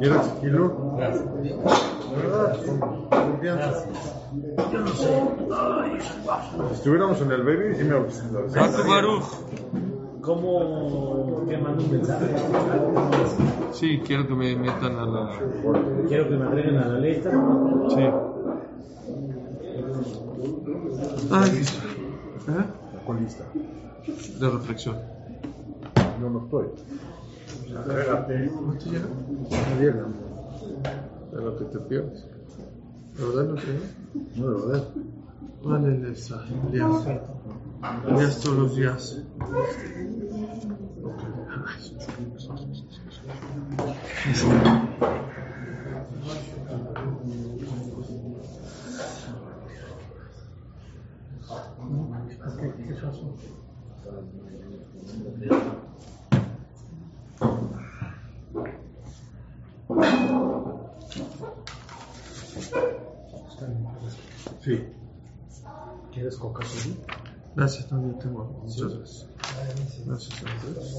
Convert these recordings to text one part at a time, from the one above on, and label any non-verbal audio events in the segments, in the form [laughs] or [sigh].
¿Quieres kilo? Confianza. Yo no sé. Si estuviéramos en el baby, sí me Baruch. ¿Cómo que mando un mensaje? Sí, quiero que me metan a la. Quiero que me agreguen a la lista. Sí. Ay, ¿eh? Colista. De reflexión. Yo no estoy. ¿No te llega? No llega. De lo que te pierdes. ¿De verdad no te? No, de verdad. Vale, Elsa, Elías. Elías todos los días. Sí. ¿Quieres coca solo? Gracias, yo tengo muchas gracias. Gracias a Dios.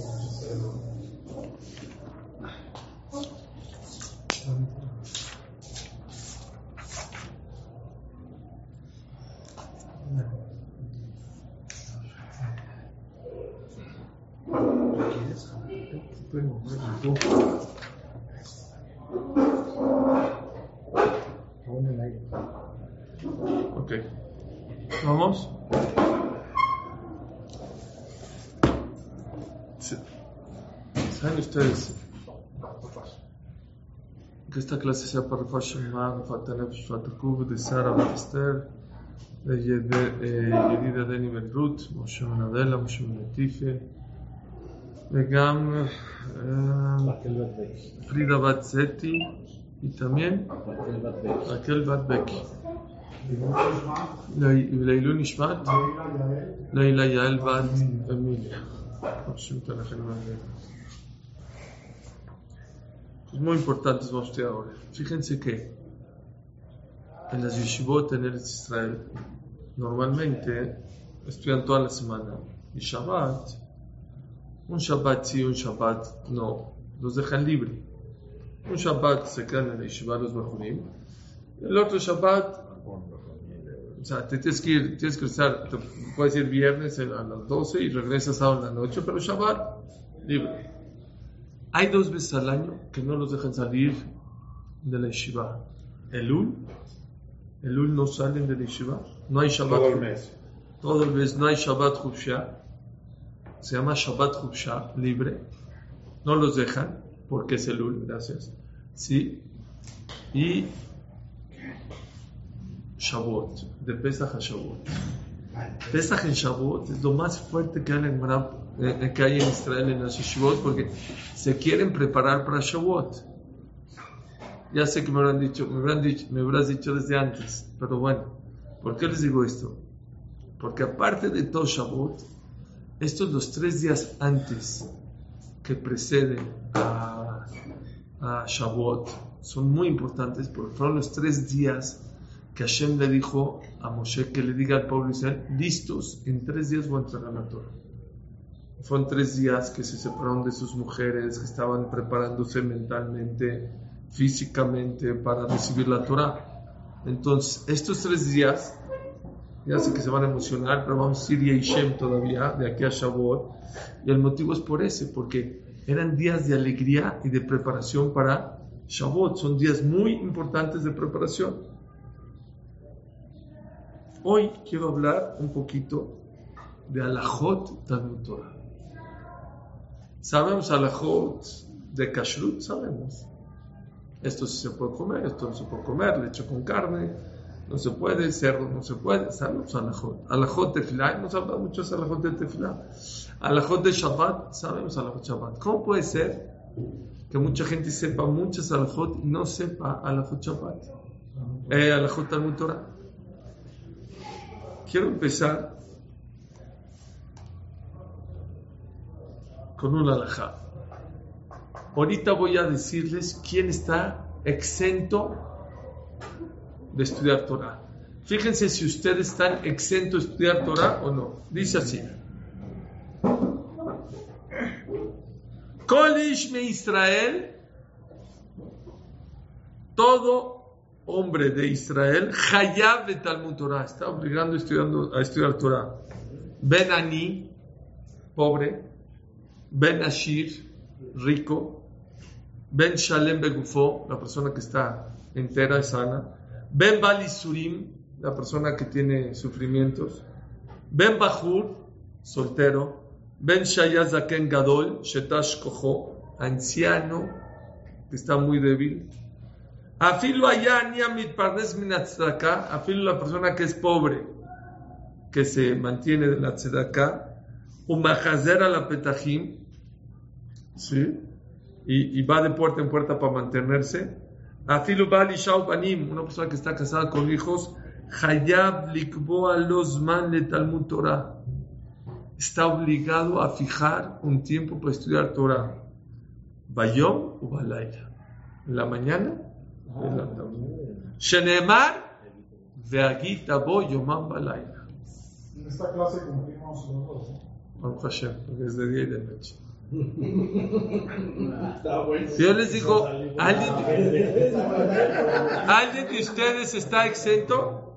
¿Quieres? ¿Vamos? Sí. ¿Saben ustedes que esta clase sea para Rafa Shema, Rafa Tanef, Rafa Takub, de Sara, Bat Esther, de Yed- eh, Yedida Deni Ben Ruth, Moshe Ben Adela, Moshe Ben Latife, וגם אה, Raquel Batbeck. פרידה בת זטי, y también Raquel Batbeck. רקל בת בקי. לעילוי נשמת, לילה יעל בת אמיליה. השם ייתן לכם מעניין. Es muy importante vamos a estudiar ahora. Fíjense que en las yeshivot en Eretz Israel normalmente estudian toda la semana y Shabbat, un Shabbat sí, un Shabbat no, los dejan libre. Un Shabbat se quedan en la yeshiva los Bajurim, el otro Shabbat o sea, te tienes que ir, tienes que estar, te puedes ir viernes a las 12 y regresas sábado en la noche, pero Shabbat, libre. Hay dos veces al año que no los dejan salir de la yeshiva. Elul, Elul no salen de la yeshiva, no hay Shabbat. Todo el mes. Todo el mes no hay Shabbat Chubsha, se llama Shabbat Chubsha, libre. No los dejan, porque es Elul, gracias. Sí. Y Shavuot, de Pesach a Shavuot. Pesach en Shavuot es lo más fuerte que hay en, eh, que hay en Israel en las Yeshivot porque se quieren preparar para Shavuot. Ya sé que me habrán dicho, me habrán dicho, me habrás dicho desde antes, pero bueno, ¿por qué les digo esto? Porque aparte de todo Shavuot, estos los tres días antes que preceden a, a Shavuot son muy importantes porque fueron los tres días que Hashem le dijo a Moshe que le diga al pueblo Israel, listos, en tres días voy a entregar la Torah. Fueron tres días que se separaron de sus mujeres, que estaban preparándose mentalmente, físicamente para recibir la Torah. Entonces, estos tres días, ya sé que se van a emocionar, pero vamos a ir a Ishem todavía, de aquí a Shavuot. Y el motivo es por ese, porque eran días de alegría y de preparación para Shavuot. Son días muy importantes de preparación. Hoy quiero hablar un poquito de Alajot Talmud Torah. Sabemos Alajot de Kashrut, sabemos. Esto sí se puede comer, esto no se puede comer, leche con carne, no se puede, cerdo no se puede, sabemos Alajot. Alajot de Tefilá, hemos hablado mucho de Alajot de Tefilá. Alajot de Shabbat, sabemos Alajot Shabbat. ¿Cómo puede ser que mucha gente sepa muchas Alajot y no sepa Alajot Shabbat? Eh, Alajot Talmud Torah. Quiero empezar con un alajá. Ahorita voy a decirles quién está exento de estudiar Torah. Fíjense si ustedes están exentos de estudiar Torah o no. Dice así. כל Ishme Israel, todo hombre de Israel, Hayab de Talmud Torah, está obligando estudiando, a estudiar Torah. Ben Ani, pobre, Ben Ashir, rico, Ben Shalem Begufo, la persona que está entera y sana, Ben Bali Surim, la persona que tiene sufrimientos, Ben Bahur, soltero, Ben Shayazaken Gadol, Shetash Koho, anciano, que está muy débil, Afilo afilo la persona que es pobre, que se mantiene de la tzedaka, Umahazer a la Petahim, ¿sí? Y, va de puerta en puerta para mantenerse. Afilu Bali Banim, una persona que está casada con hijos, Hayab Likboa Losman le Talmud Torah. Está obligado a fijar un tiempo para estudiar Torah. Bayom o Balayla. En la mañana Shenemar Veagit Abo Yomam Balayla. En esta clase cumplimos los dos. Baruch Hashem, porque es de día y de noche. [laughs] Si yo les digo, ¿alguien, [laughs] ¿alguien de ustedes está exento?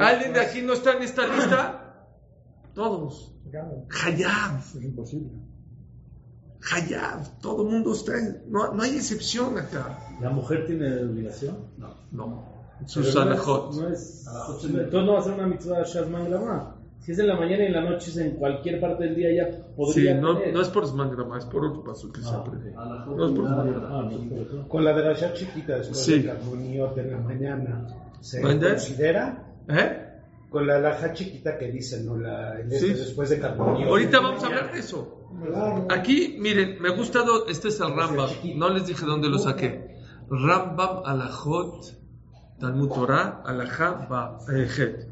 ¿Alguien de aquí no está en esta lista? Todos. Hayab, Es imposible. Hayab, todo el mundo está en, no, no hay excepción acá. ¿La mujer tiene obligación? No. No, sus no es- alejot. No es, entonces no va a ser una mitzvah Shazman Lama. Si es en la mañana y en la noche, es en cualquier parte del día ya Sí, podría no, tener. no es por Smangrama, es por otro paso que se Ah, aprende. ok. No es por Smangrama. Ah, no, eso. Con la de la ya chiquita después Sí. de Carmoniot en la mañana, ¿se considera? ¿Eh? Con la laja chiquita que dicen, ¿no? La, el este Sí. después de Carmoniot. Ahorita vamos a hablar de eso. Aquí, miren, me gusta, do- este es el Rambam, no les dije dónde lo saqué. Rambam alajot, Talmud Torah, alajá, ba, eh.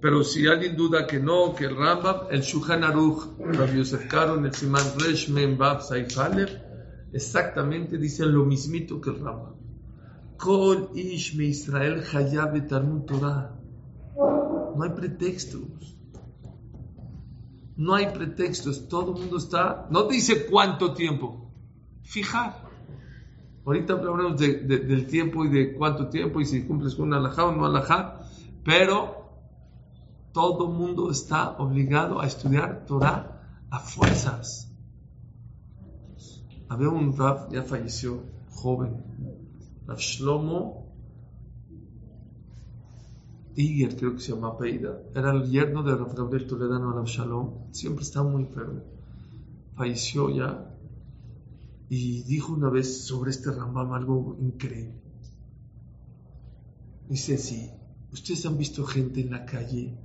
Pero si alguien duda que no, que el Rambam, el Shulchan Aruch, Rabbi Yosef Karo, en el Siman Resh, Mem, Bab, Saif exactamente dicen lo mismito que el Rambam. Kol ish me Israel hayab Talmud Torah. No hay pretextos. No hay pretextos, todo el mundo está. No te dice cuánto tiempo, fijar. Ahorita hablamos de- de- del tiempo y de cuánto tiempo y si cumples con una alajá o no alajá, pero todo el mundo está obligado a estudiar Torah a fuerzas. Había un Rav, ya falleció, joven, Rav Shlomo Iger, creo que se llama Peida, era el yerno de Rav Gabriel Toledano Shalom, siempre estaba muy enfermo, falleció ya y dijo una vez sobre este Rambam algo increíble. Dice así, ustedes han visto gente en la calle,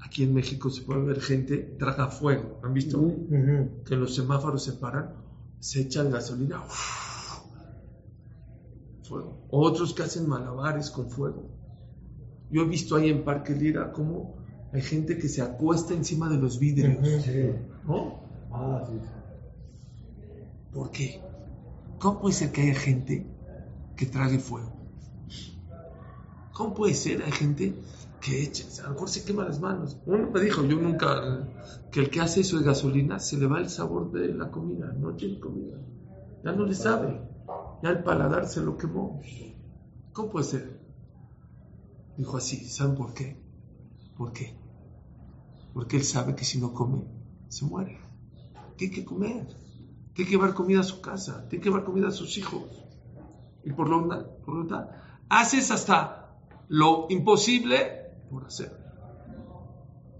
aquí en México se puede ver gente, traga fuego, ¿han visto? Que los semáforos se paran, se echan gasolina, fuego. Otros que hacen malabares con fuego. Yo he visto ahí en Parque Lira cómo hay gente que se acuesta encima de los vidrios. ¿No? Ah, sí. ¿Por qué? ¿Cómo puede ser que haya gente que trague fuego? ¿Cómo puede ser? Hay gente que echa, a lo mejor se quema las manos. Uno me dijo, yo nunca, que el que hace eso de gasolina se le va el sabor de la comida, no tiene comida. Ya no le sabe. Ya el paladar se lo quemó. ¿Cómo puede ser? Dijo así, ¿saben por qué? ¿Por qué? Porque él sabe que si no come, se muere. Tiene que comer. Tiene que llevar comida a su casa. Tiene que llevar comida a sus hijos. Y por lo, por lo tanto, haces hasta lo imposible por hacer.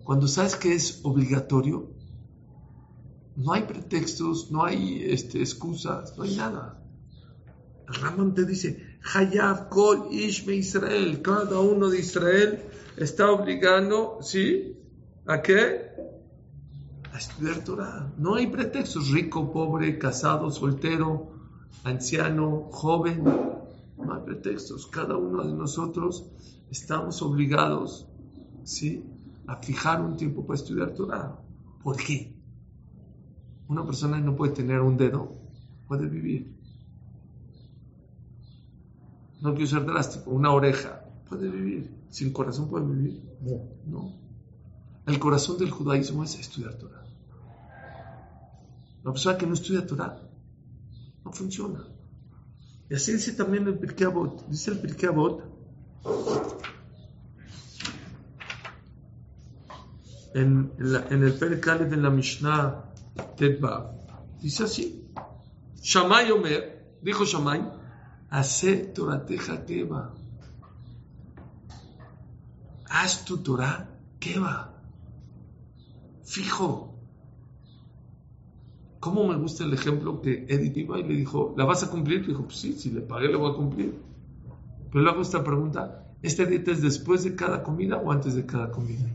Cuando sabes que es obligatorio, no hay pretextos, no hay este, excusas, no hay nada. El Rambam te dice, Hayab Kol Ishme Israel, cada uno de Israel está obligando, ¿sí? ¿A qué? A estudiar Torah. No hay pretextos, rico, pobre, casado, soltero, anciano, joven. No hay pretextos. Cada uno de nosotros estamos obligados, ¿sí? A fijar un tiempo para estudiar Torah. ¿Por qué? Una persona no puede tener un dedo, puede vivir. No quiero ser drástico, una oreja puede vivir. Sin corazón puede vivir. No. El corazón del judaísmo es estudiar Torah. La persona que no estudia Torah No funciona. Y así dice también el Pirkei Avot. Dice el Pirkei Avot en, en, la- en el Perek Aleph de la Mishnah Tetvav. Dice así. Shammai Omer, dijo Shammai, hace Torateja Keva. Haz tu Torah Keva. Fijo. ¿Cómo me gusta el ejemplo que Edith iba y le dijo, ¿la vas a cumplir? Le dijo, pues sí, si le pagué, la voy a cumplir. Pero le hago esta pregunta, ¿esta dieta es después de cada comida o antes de cada comida?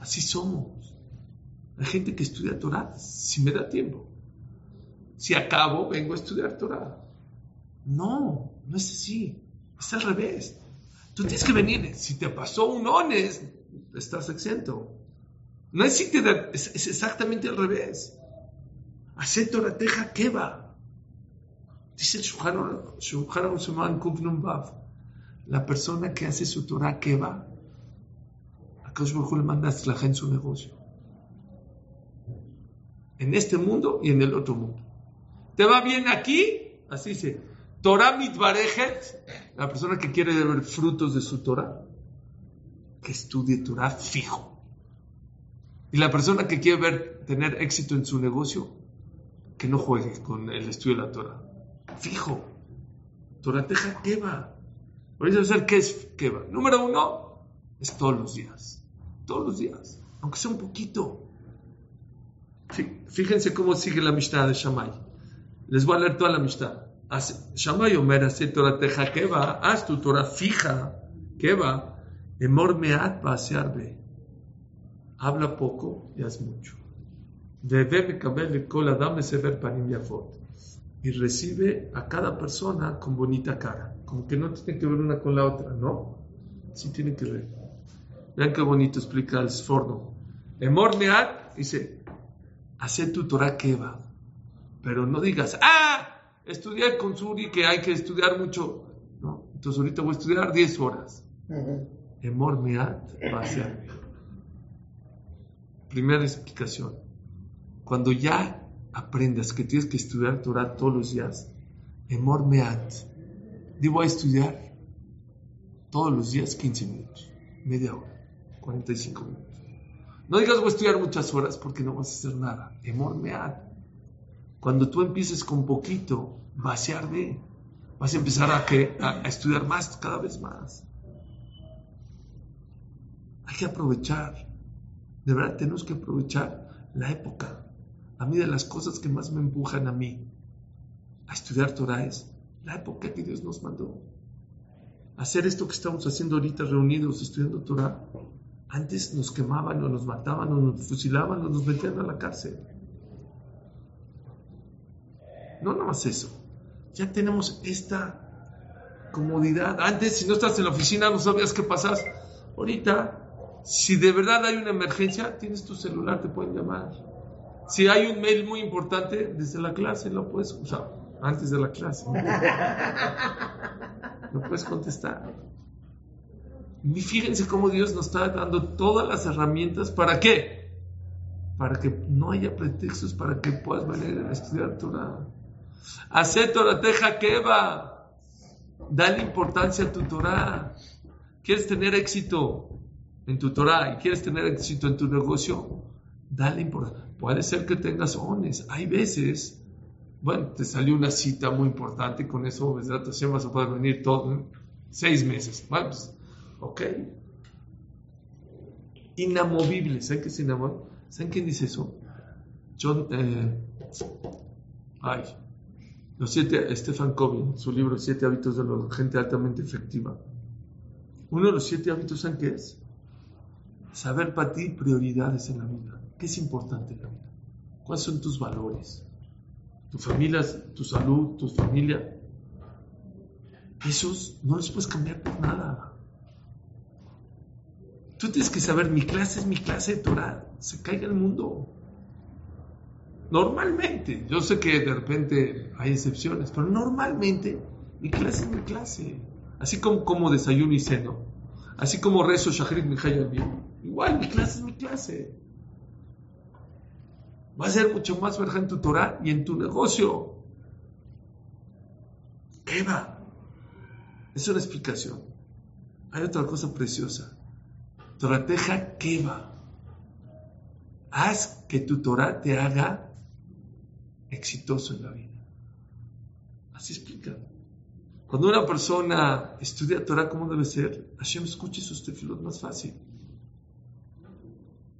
Así somos. Hay gente que estudia Torah si me da tiempo. Si acabo, vengo a estudiar Torah. No, no es así. Es al revés. Tú tienes que venir. Si te pasó un ones, estás exento. No es si te da, es, exactamente al revés. Hacer Torah teja keva. Dice el Vav. La persona que hace su Torah keva, a Kadosh Baruj le manda atzlaja en su negocio. En este mundo y en el otro mundo. ¿Te va bien aquí? Así dice. Torah mitbarejet, la persona que quiere ver frutos de su Torah, que estudie Torah fijo. Y la persona que quiere ver tener éxito en su negocio, que no juegue con el estudio de la Torah. Fijo. Torah teja. Ahorita vamos a ver qué es keva. Número uno, es todos los días. Todos los días. Aunque sea un poquito. Fí- Fíjense cómo sigue la Mishnah de Shammai. Les voy a leer toda la Mishnah. Hace- Shammai Omer, hace Torah teja keva. Haz tu Torah fija. Keva. Emor meat be. Habla poco y haz mucho. Debe mekabel kol adam sever panim yafot. Y recibe a cada persona con bonita cara. Como que no tiene que ver una con la otra, ¿no? Sí tiene que ver. Vean qué bonito explica el Sforno. Emor meat dice, hace tu Torah keva. Pero no digas, ah, estudié con Suri que hay que estudiar mucho. No, entonces ahorita voy a estudiar 10 horas. Emor meat va a ser. Primera explicación. Cuando ya aprendas que tienes que estudiar Torah todos los días, Emor meat. Digo a estudiar todos los días 15 minutos, media hora, 45 minutos. No digas voy a estudiar muchas horas porque no vas a hacer nada. Emor meat. Cuando tú empieces con poquito, vaciar de, vas a empezar a, a estudiar más, cada vez más. Hay que aprovechar. De verdad, tenemos que aprovechar la época. A mí de las cosas que más me empujan a mí a estudiar Torah es la época que Dios nos mandó. Hacer esto que estamos haciendo ahorita reunidos estudiando Torah. Antes nos quemaban o nos mataban o nos fusilaban o nos metían a la cárcel. No nomás eso. Ya tenemos esta comodidad. Antes, si no estás en la oficina, no sabías qué pasas. Ahorita, si de verdad hay una emergencia, tienes tu celular, te pueden llamar. Si hay un mail muy importante, desde la clase lo puedes usar. Antes de la clase. Lo puedes contestar. Y fíjense cómo Dios nos está dando todas las herramientas. ¿Para qué? Para que no haya pretextos para que puedas venir a estudiar Torah. Hacer Torah teja keva. Dale importancia a tu Torah. ¿Quieres tener éxito en tu Torah y quieres tener éxito en tu negocio? Dale importancia. Puede ser que tengas ones. Hay veces, bueno, te salió una cita muy importante con eso vas a poder venir todo, seis meses. Bueno, pues, ok. Inamovible. ¿Saben qué es inamovible? ¿Saben quién dice eso? John, eh, ay, los siete, Stephen Covey, su libro Siete hábitos de la gente altamente efectiva. Uno de los siete hábitos, ¿saben qué es? Saber para ti prioridades en la vida. ¿Qué es importante en la vida? ¿Cuáles son tus valores? Tu familia, tu salud, tu familia. Esos no los puedes cambiar por nada. Tú tienes que saber, mi clase es mi clase de Torah. Se caiga el mundo. Normalmente, yo sé que de repente hay excepciones, pero normalmente mi clase es mi clase. Así como, como desayuno y ceno. Así como rezo Shahrit Mijay Igual, mi clase es mi clase. Va a ser mucho más verja en tu Torah y en tu negocio. Eva, es una explicación. Hay otra cosa preciosa. Torateja Keva. Haz que tu Torah te haga exitoso en la vida. Así explica. Cuando una persona estudia Torah como debe ser, Hashem escuche sus tefilot más fácil.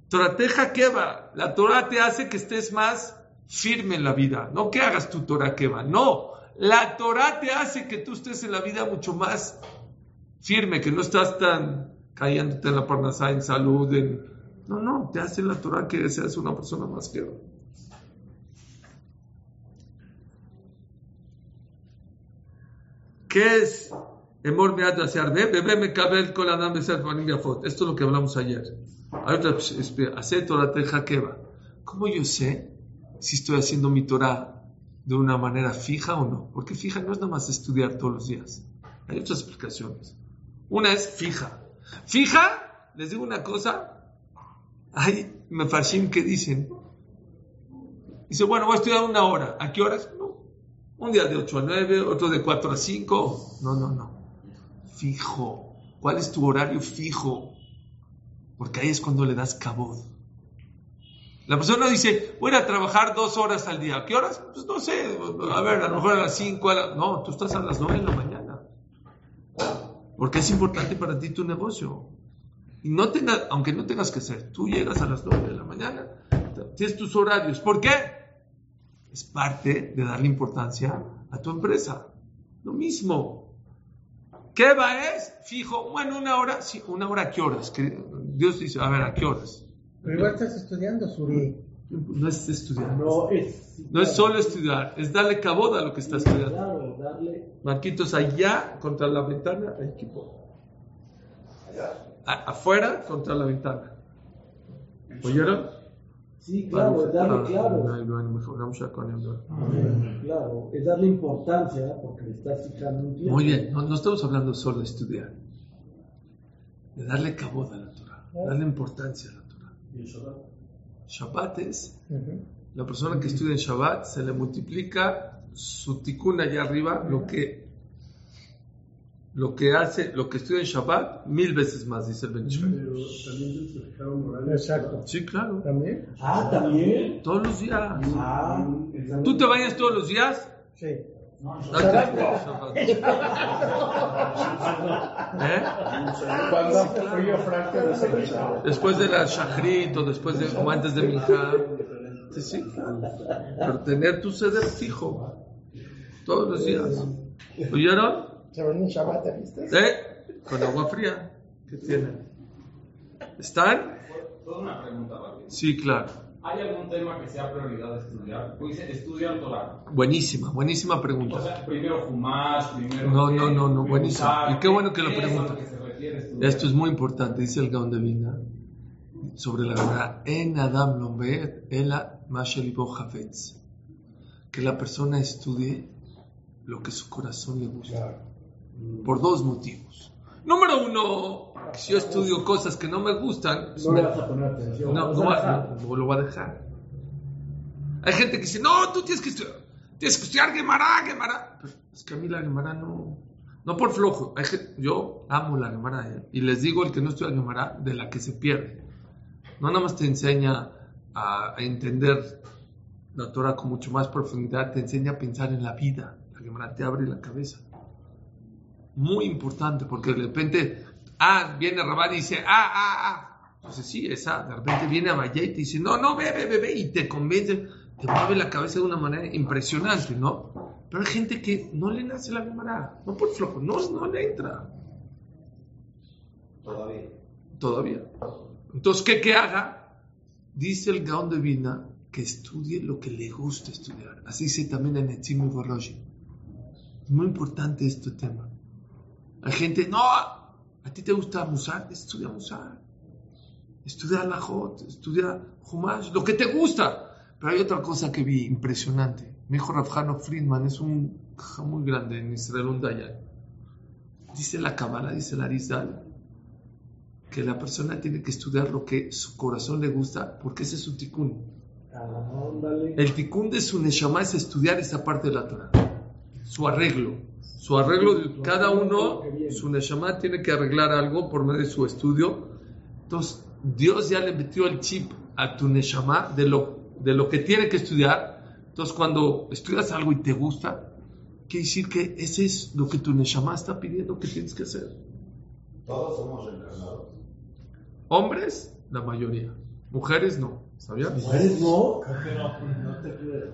Torateja Keva. La Torah te hace que estés más firme en la vida. No que hagas tu Torah Keva. No. La Torah te hace que tú estés en la vida mucho más firme, que no estás tan cayéndote en la parnasá, en salud, en... No, no, te hace la Torah que seas una persona más fiel. ¿Qué es Emor Meat Ve, bebé me cabel con Adam Esto es lo que hablamos ayer. Hacer Torah Keva. ¿Cómo yo sé si estoy haciendo mi Torah de una manera fija o no? Porque fija no es nada más estudiar todos los días. Hay otras explicaciones. Una es fija. Fija, les digo una cosa. Hay mefarshim que dicen. Dice, bueno, voy a estudiar una hora. ¿A qué horas? Un día de 8 a 9, otro de 4 a 5. No, no, no. Fijo. ¿Cuál es tu horario fijo? Porque ahí es cuando le das cabod. La persona dice, voy a trabajar dos horas al día. ¿A qué horas? Pues no sé. A ver, a lo mejor a las 5. No, tú estás a las 9 de la mañana. Porque es importante para ti tu negocio. Y no tenga, aunque no tengas que ser, tú llegas a las 9 de la mañana, tienes tus horarios. ¿Por qué? Es parte de darle importancia a tu empresa. Lo mismo. ¿Qué va es? Fijo, bueno, una hora, sí, una hora a qué horas. Que Dios dice, a ver, ¿a qué horas? Pero igual estás estudiando, Suri. No es estudiar. No es, no es solo estudiar, es darle caboda a lo que está estudiando. Claro, darle. Marquitos, allá contra la ventana, hay equipo. afuera contra la ventana. ¿Oyeron? Sí, claro, es darle claro. Claro, es darle importancia porque le estás fijando un tiempo. Muy bien, no, estamos hablando solo de estudiar, de darle cabot a la Torah, darle importancia a la Torah. ¿Y el Shabbat? Shabbat es, la persona que estudia en Shabbat se le multiplica su tikkun allá arriba, lo que lo que hace, lo que estudia en Shabbat, mil veces más, dice el Ben Pero Exacto. Sí, claro. ¿También? Ah, también. Todos los días. Ah, ¿Tú te bañas todos los días? Sí. No, ¿Eh? Después de la shachrit o después de, o antes de Minjá. Sí, sí. Pero tener tu seder fijo todos los días. ¿Oyeron? ¿Se ven un Shabbat, viste? ¿Eh? Con agua fría. ¿Qué tienen? ¿Están? Toda una pregunta, Sí, claro. ¿Hay algún tema que sea prioridad de estudiar? Pues estudiar Torah. Buenísima, buenísima pregunta. O sea, primero Humash, primero... No, no, no, no, buenísima. Y qué bueno que lo pregunta. Esto es muy importante, dice el Gaon de Vilna, sobre la verdad. En Adam Lomber, ela mashelibo hafetz. Que la persona estudie lo que su corazón le gusta. Por dos motivos. Número uno, si yo estudio cosas que no me gustan, no le vas a poner atención. No, no, lo voy a dejar. Hay gente que dice, no, tú tienes que estudiar, tienes que estudiar Gemara, Gemara. es que a mí la Gemara no, no por flojo. Hay yo amo la Gemara ¿eh? y les digo el que no estudia Gemara de la que se pierde. No nada más te enseña a, a entender la Torah con mucho más profundidad, te enseña a pensar en la vida. La Gemara te abre la cabeza muy importante, porque de repente, ah, viene Rabán y dice, ah, ah, ah. Entonces sí, esa, de repente viene a Valle y te dice, no, no, ve, ve, ve, y te convence, te mueve la cabeza de una manera impresionante, ¿no? Pero hay gente que no le nace la cámara, no por flojo, no, no le entra. Todavía. Todavía. Entonces, ¿qué que haga? Dice el Gaón de Vina que estudie lo que le gusta estudiar. Así dice también en Etzim Es muy importante este tema. Hay gente, no, a ti te gusta Musar, estudia Musar. Estudia Lajot, estudia Humash, lo que te gusta. Pero hay otra cosa que vi impresionante. Mi hijo Rafjano Friedman es un muy grande en Israel, un Dayan. Dice la Kabbalah, dice la Arizal, que la persona tiene que estudiar lo que su corazón le gusta, porque ese es su tikkun. Ándale. El tikkun de su neshama es estudiar esa parte de la Torah. Su arreglo. Su arreglo, cada uno, su neshama tiene que arreglar algo por medio de su estudio. Entonces, Dios ya le metió el chip a tu neshama de lo, de lo que tiene que estudiar. Entonces, cuando estudias algo y te gusta, quiere decir que ese es lo que tu neshama está pidiendo que tienes que hacer. Todos somos reencarnados. Hombres, la mayoría. Mujeres, no. ¿Sabías? ¿Mujeres no? No te creo.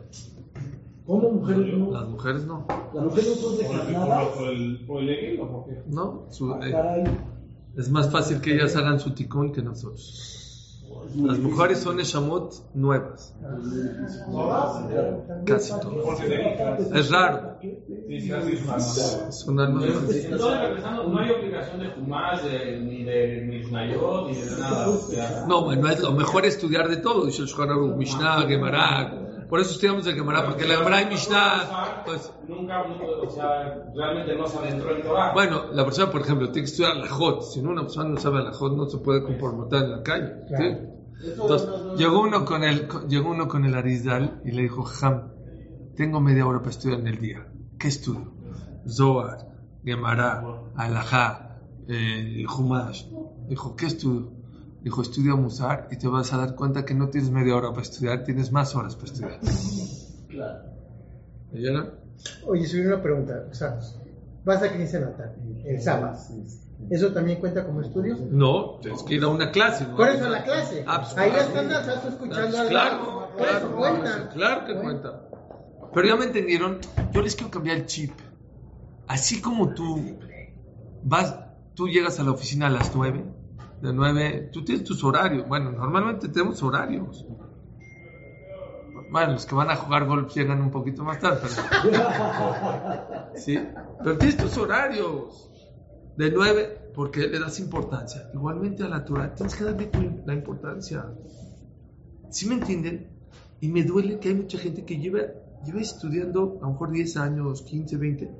¿Cómo mujeres no? Las mujeres no. ¿Las mujeres no son decarnadas? ¿Por el, por el Egel o por qué? No. Su- Ah, eh, es más fácil que ellas hagan su tikkun que nosotros. Las mujeres son neshamot nuevas. Casi todas. Es raro. Son almas no hay obligación de Jumash, de, ni de Mishnayot, ni de nada. No, bueno, es lo mejor estudiar de todo. Dice el Mishnah, Gemara. Por eso estudiamos el Gemara, porque la Gemara y Mishnah, pues, nunca, nunca, o sea, realmente no se adentró en Torah. bueno, la persona, por ejemplo, tiene que estudiar la Jot. Si no, una persona no sabe la Jot, no se puede comportar en la calle. ¿sí? Entonces, llegó uno con el, llegó uno con el Arizal y le dijo, Ham, tengo media hora para estudiar en el día. ¿Qué estudio? Zohar, Gemara, Alajá, eh, Humash. Dijo, ¿qué estudio? Dijo, estudia Musar y te vas a dar cuenta que no tienes media hora para estudiar, tienes más horas para estudiar. ¿Oyeron? Oye, subí una pregunta. O sea, vas a Knesset Natal, el sábado. ¿Eso también cuenta como estudio? No, tienes que ir a una clase. ¿no? Por eso a la clase. Ah, pues, Ahí claro. están, estás escuchando Pues algo. Claro, Por eso claro, cuenta. claro que cuenta. Pero ya me entendieron, yo les quiero cambiar el chip. Así como tú vas, tú llegas a la oficina a las 9, de 9, tú tienes tus horarios. Bueno, normalmente tenemos horarios. Bueno, los que van a jugar golf llegan un poquito más tarde, pero... [laughs] Sí, pero tienes tus horarios. De 9, porque le das importancia. Igualmente a la Torah tienes que darle la importancia. ¿Sí me entienden? Y me duele que hay mucha gente que lleva, lleva estudiando a lo mejor 10 años, 15, 20,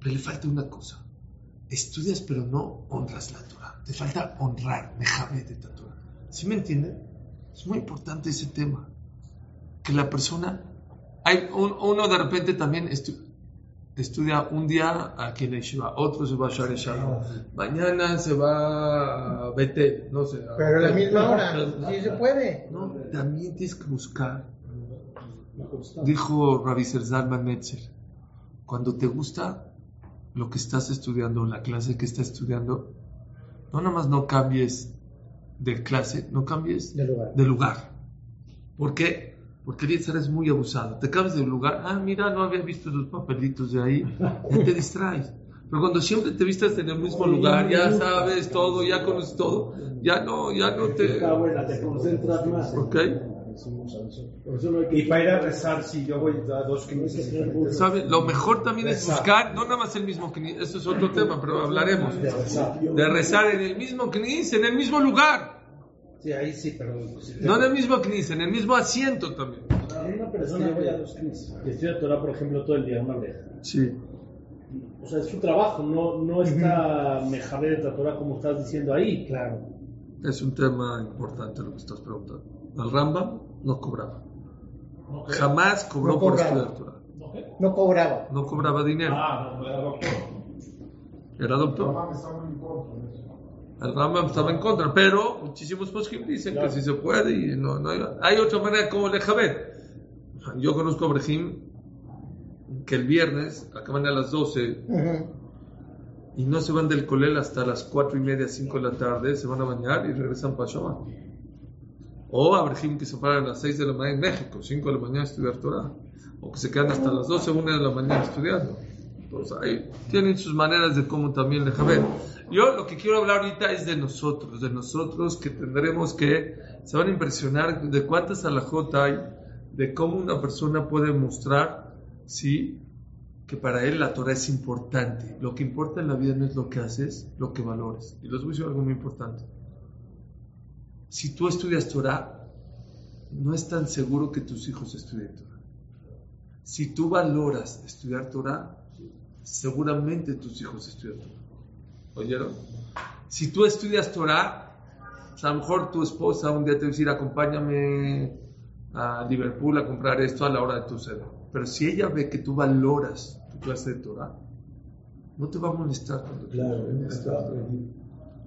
pero le falta una cosa. Estudias pero no honras la Torah. Te falta honrar, déjame de la Torah. ¿Sí me entienden? Es muy importante ese tema. Que la persona... Hay un- uno de repente también estu- estudia un día aquí en Yeshiva, otro se va a Share Shalom, mañana se va a Betel, no sé. a Pero a la misma hora. [laughs] Sí se puede. No, también tienes que buscar. Dijo Rabbi Zalman Metzer, cuando te gusta lo que estás estudiando, la clase que estás estudiando, no nada más no cambies de clase, no cambies De lugar. de lugar. ¿Por qué? Porque el Yetzirah es muy abusado. Te cambias de lugar, ah, mira, no había visto tus papelitos de ahí, ya te distraes. Pero cuando siempre te vistas en el mismo lugar, ya sabes todo, ya conoces todo, ya no, ya no te... Te concentras más. ¿Ok? Por eso no hay que... Y para ir a rezar, si yo voy a dos diferentes. ¿Sabe? Lo mejor también es buscar, no nada más el mismo knis, eso es otro tema, pero hablaremos. De rezar en el mismo knis, en el mismo lugar. Sí, ahí sí, pero... pues, No en el mismo knis, en el mismo asiento también. Una persona que, que estudia Torah, por ejemplo, todo el día, una vez. Sí. O sea, es su trabajo, no, no está mejabé de Torah como estás diciendo ahí. Claro. Es un tema importante lo que estás preguntando. El Rambam no cobraba. Jamás cobró No por estudiar Torah. No cobraba. No cobraba dinero. Ah, no, era doctor. Era doctor. El Rambam estaba en contra, pero muchísimos poskim dicen que sí se puede y no, no hay, hay otra manera como le jaber. Yo conozco a Brejim que el viernes acaban a las 12 Ujú. y no se van del colel hasta las 4 y media, 5 de la tarde, se van a bañar y regresan para Shabbat. O a Brejim que se paran a las 6 de la mañana en México, 5 de la mañana a estudiar Torah. O que se quedan hasta las 12, 1 de la mañana estudiando. Entonces ahí tienen sus maneras de cómo también le jaber. Yo lo que quiero hablar ahorita es de nosotros, de nosotros que tendremos que, se van a impresionar de cuántas alajot hay, de cómo una persona puede mostrar, sí, que para él la Torah es importante. Lo que importa en la vida no es lo que haces, lo que valores. Y les voy a decir algo muy importante. Si tú estudias Torah, no es tan seguro que tus hijos estudien Torah. Si tú valoras estudiar Torah, seguramente tus hijos estudian Torah. ¿Oyeron? Si tú estudias Torah, pues a lo mejor tu esposa un día te va a decir, acompáñame a Liverpool a comprar esto a la hora de tu cena. Pero si ella ve que tú valoras tu clase de Torah, no te va a molestar cuando tú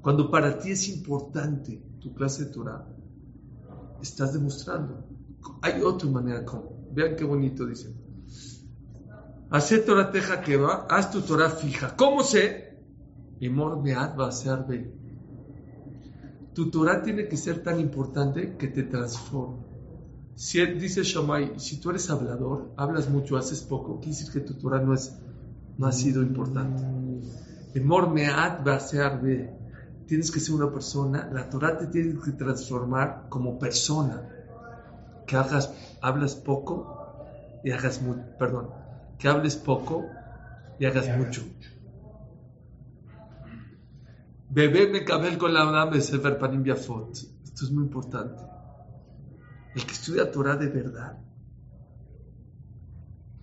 Cuando para ti es importante tu clase de Torah, estás demostrando. Hay otra manera como. Vean qué bonito dice. Haz Torah teja que va, haz tu Torah fija. ¿Cómo sé? Mi mead va a ser Tu Torah tiene que ser tan importante que te transforme. Si dice Shamay, si tú eres hablador, hablas mucho, haces poco, quiere decir que tu Torah no, es, no ha sido importante. Emor mead va a ser Tienes que ser una persona, la Torah te tiene que transformar como persona. Que hagas, hablas poco y hagas mucho, perdón, que hables poco y hagas mucho. Bebé me cabel con la dame Sefer Panim Esto es muy importante. El que estudia Torah de verdad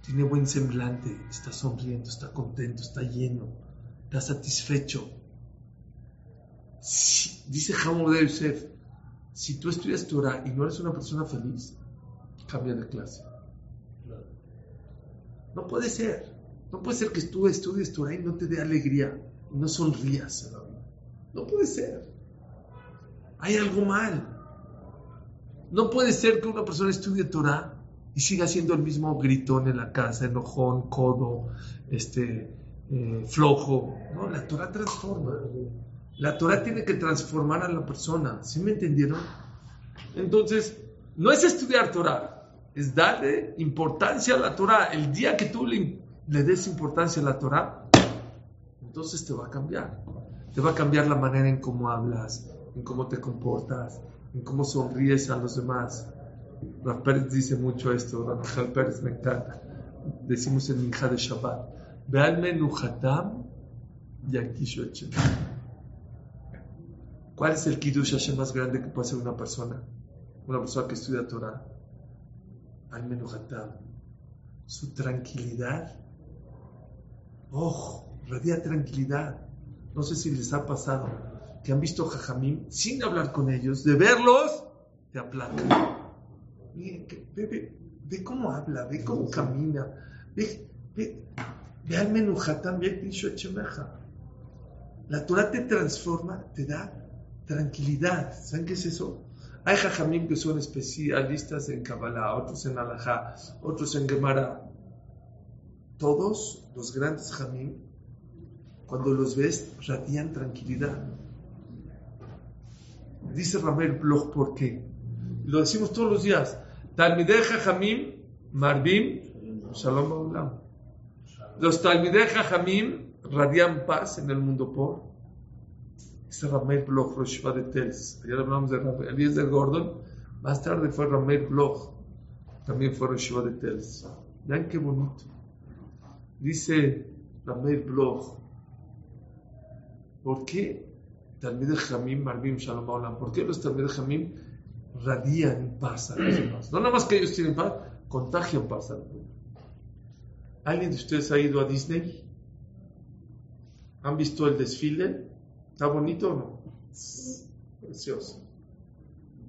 tiene buen semblante, está sonriendo, está contento, está lleno, está satisfecho. Dice Hamur de Yosef, si tú estudias Torah y no eres una persona feliz, cambia de clase. No puede ser. No puede ser que tú estudies Torah y no te dé alegría y no sonrías No puede ser. Hay algo mal. No puede ser que una persona estudie Torah y siga siendo el mismo gritón en la casa, enojón, codo, este, eh, flojo. No, la Torah transforma. La Torah tiene que transformar a la persona. ¿Sí me entendieron? Entonces, no es estudiar Torah, es darle importancia a la Torah. El día que tú le, le des importancia a la Torah, entonces te va a cambiar. Te va a cambiar la manera en cómo hablas, en cómo te comportas, en cómo sonríes a los demás. Rav Pérez dice mucho esto, Rav Pérez me encanta. Decimos en Minja de Shabbat, Vean menujatam y ¿Cuál es el Kiddush Hashem más grande que puede hacer una persona? Una persona que estudia Torah. Al menujatam. Su tranquilidad. Oh, radia tranquilidad. No sé si les ha pasado que han visto Jajamim sin hablar con ellos, de verlos, te aplacan. Miren, ve, ve, cómo habla, ve cómo camina, ve, ve, ve al menujatán, ve Echemeja. La Torah te transforma, te da tranquilidad. ¿Saben qué es eso? Hay jajamim que son especialistas en Kabbalah, otros en Alajá, otros en Gemara. Todos los grandes jamim, cuando los ves, radian tranquilidad. Dice Ramel Bloch, ¿por qué? Lo decimos todos los días. Talmidei Jamim, Marbim, Shalom. Los Talmidei Jamim radian paz en el mundo por. Dice Ramel Bloch, Roshiva de Tels. Ayer hablamos de Ramel de Gordon. Más tarde fue Ramel Bloch. También fue Roshiva de Tels. Vean qué bonito. Dice Ramel Bloch. ¿Por qué Talmid Jamim, Marbim, Shalom Olam. ¿Por qué los Talmid Jamim radian paz a los demás? No nada más que ellos tienen paz, contagian paz. ¿Alguien de ustedes ha ido a Disney? ¿Han visto el desfile? ¿Está bonito o no? Precioso.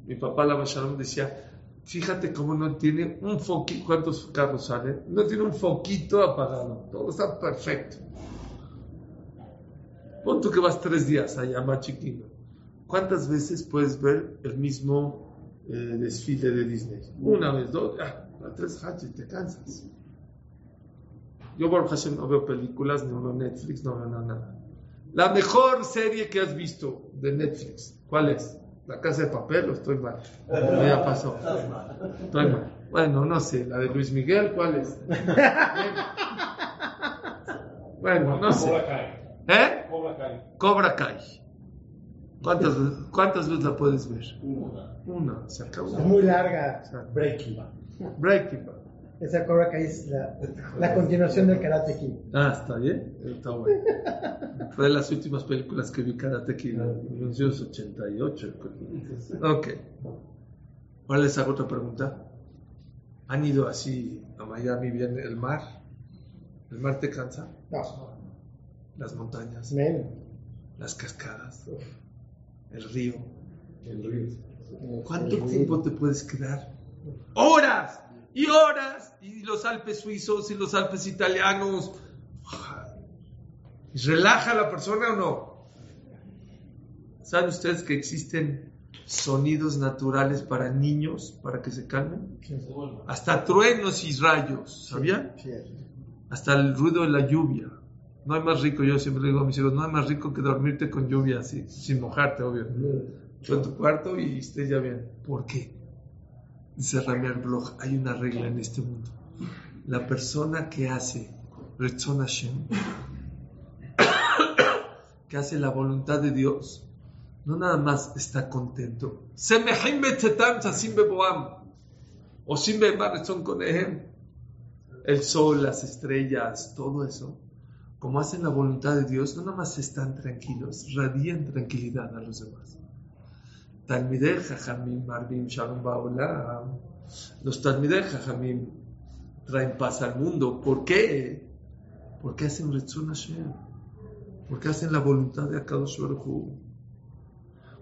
Mi papá, la Shalom, decía, fíjate cómo no tiene un foquito, ¿cuántos carros salen? No tiene un foquito apagado, todo está perfecto. Pon tú que vas tres días allá, más chiquito. ¿Cuántas veces puedes ver el mismo eh, desfile de Disney? Una vez, dos, ah, tres hachis, te cansas. Yo, por no veo películas, no veo Netflix, no veo nada. La mejor serie que has visto de Netflix, ¿cuál es? ¿La Casa de Papel o estoy mal? Ya pasó. Estoy mal. Bueno, no sé, la de Luis Miguel, ¿cuál es? Bueno, no sé. ¿Eh? Cobra Kai. Cobra Kai. ¿Cuántas, ¿Cuántas veces la puedes ver? Una. Una, se acabó. Es muy larga. Breaking Bad. Breaking Bad. Esa Cobra Kai es la, la continuación del Karate Kid. Ah, está bien. Está bueno. Fue de las últimas películas que vi Karate Kid en 1988. Ok. Ahora les hago otra pregunta. ¿Han ido así a Miami bien el mar? ¿El mar te cansa? No las montañas, las cascadas, el río. El río. ¿Cuánto tiempo te puedes quedar Horas y horas. Y los Alpes suizos y los Alpes italianos. ¿Relaja a la persona o no? ¿Saben ustedes que existen sonidos naturales para niños para que se calmen? Hasta truenos y rayos, ¿sabían? Hasta el ruido de la lluvia. No hay más rico, yo siempre le digo a mis hijos, no hay más rico que dormirte con lluvia así, sin mojarte, obvio. Tú en tu cuarto y estés ya bien. ¿Por qué? Dice Ramier Bloch, hay una regla en este mundo. La persona que hace Retzon Hashem, [coughs] que hace la voluntad de Dios, no nada más está contento. O sin konehem. El sol, las estrellas, todo eso. Como hacen la voluntad de Dios, no nada más están tranquilos, radian tranquilidad a los demás. Talmidei Jajamim Marbim Shalom Baolam. Los Talmidei Jajamim traen paz al mundo. ¿Por qué? Porque hacen Retzon Hashem. Porque hacen la voluntad de Akadosh.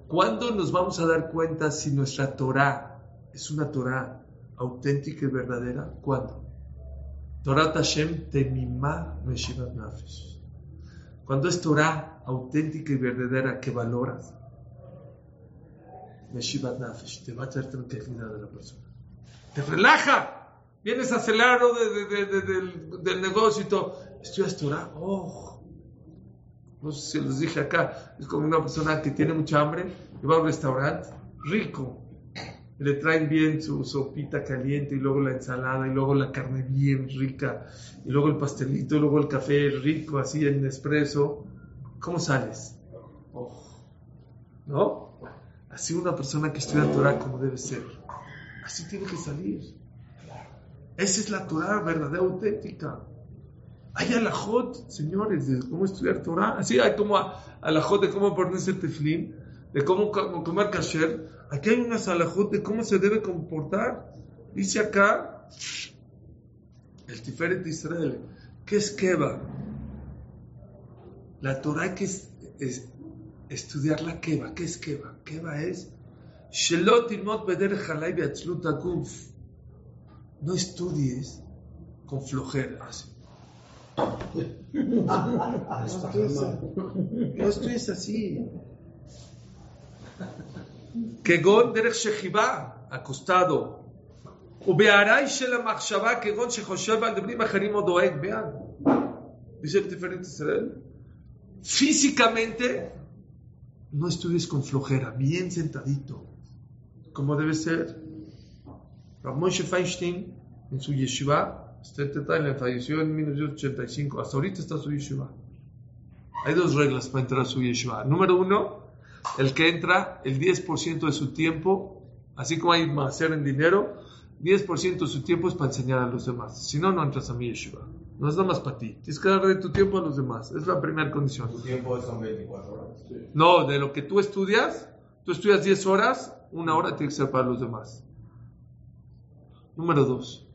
¿Cuándo nos vamos a dar cuenta si nuestra Torah es una Torah auténtica y verdadera? ¿Cuándo? Torah Hashem Temimah Meshivat Nafesh. Cuando es Torah auténtica y verdadera que valoras, Meshivat Nafesh, te va a traer tranquilidad de la persona. Te relaja. Vienes acelerado de, de, de, de, del, del negocio y todo. Estudias. Oh. No sé si les dije acá. Es como una persona que tiene mucha hambre y va a un restaurante rico. Le traen bien su sopita caliente y luego la ensalada y luego la carne bien rica y luego el pastelito y luego el café rico así en espresso. ¿Cómo sales? Oh. ¿No? Así una persona que estudia Torah como debe ser. Así tiene que salir. Esa es la Torah verdadera, auténtica. Hay alajot, señores, de cómo estudiar Torah. Así hay como alajot de cómo ponerse teflín, de cómo co- comer kasher. Aquí hay unas alajot de cómo se debe comportar. Dice acá el Tiferet de Israel. ¿Qué es Keva? La Torah que es- es- estudiar la Keva. ¿Qué es Keva? Keva es Shelot ilmot beder jalai beatzlut aguf. No estudies con flojeras. [laughs] No estudies así. [laughs] כגון דרך שכיבה, acostado. ובהעראי של המחשבה כגון שחושב על דברים אחרים או דואג בעד. Dice el diferente Israel. Físicamente, no estudies con flojera, bien sentadito, como debe ser. Ramoshe Feinstein, en su yeshiva, este Thailand falleció en 1985, hasta ahorita está su yeshiva. Hay dos reglas para entrar a su yeshiva. Número uno, el que entra el 10% de su tiempo, así como hay más hacer en dinero, 10% de su tiempo es para enseñar a los demás. Si no, no entras a mi yeshiva. No es nada más para ti. Tienes que darle tu tiempo a los demás. Es la primera condición. Tu tiempo son 24 horas. No, de lo que tú estudias, tú estudias 10 horas, una hora tiene que ser para los demás. Número dos,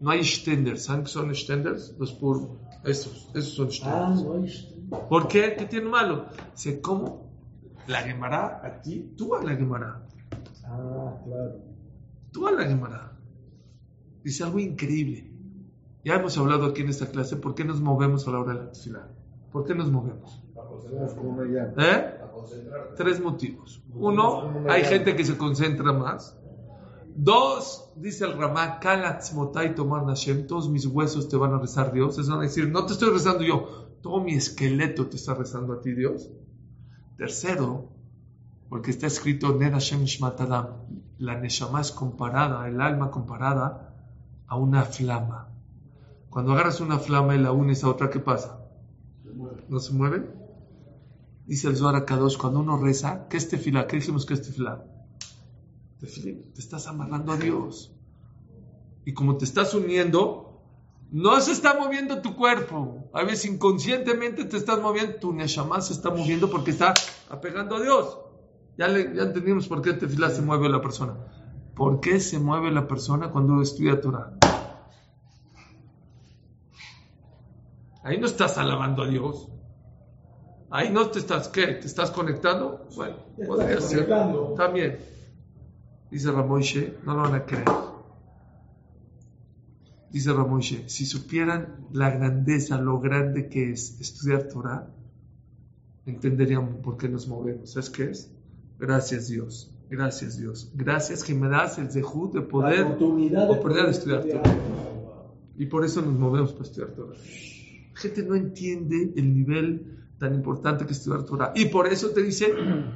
no hay stenders. ¿Saben qué son stenders? Los por esos, esos son Ah, stenders. no, ¿Por qué? ¿Qué tiene malo? Se ¿cómo? La Gemara a ti, tú a la Gemara, Ah, claro. tú a la Gemara. Dice algo increíble. Ya hemos hablado aquí en esta clase, ¿por qué nos movemos a la hora de la tefilá? ¿Por qué nos movemos? ¿Eh? Tres motivos. Uno, hay gente que se concentra más. Dos, dice el Ramá, Kalatzmotai tomar Hashem, todos mis huesos te van a rezar Dios. A decir, no te estoy rezando yo, todo mi esqueleto te está rezando a ti Dios. Tercero, porque está escrito Ner Hashem la Neshama es comparada, el alma comparada a una flama. Cuando agarras una flama y la unes a otra, ¿qué pasa? ¿No se mueve? Dice el Zohar Kadosh, cuando uno reza, ¿qué es tefilá? ¿Qué dijimos que es tefilá? Tefilín, te estás amarrando a Dios. Y como te estás uniendo, no se está moviendo tu cuerpo. A veces inconscientemente te estás moviendo, tu neshama se está moviendo porque está apegando a Dios. Ya, le- ya entendimos por qué tefilá se mueve la persona. ¿Por qué se mueve la persona cuando estudia Torah? Ahí no estás alabando a Dios. Ahí no te estás, ¿qué? ¿Te estás conectando? Bueno, podría ser. También. Dice Ramoishe, no lo van a creer. Dice Ramoishe, si supieran la grandeza, lo grande que es estudiar Torah, entenderían por qué nos movemos. ¿Sabes qué es? Gracias Dios. Gracias Dios. Gracias que me das el zehut de poder, oportunidad de oportunidad de estudiar estudiar. Torah. Y por eso nos movemos para estudiar Torah. Gente no entiende el nivel tan importante que es estudiar Torah. Y por eso te dice,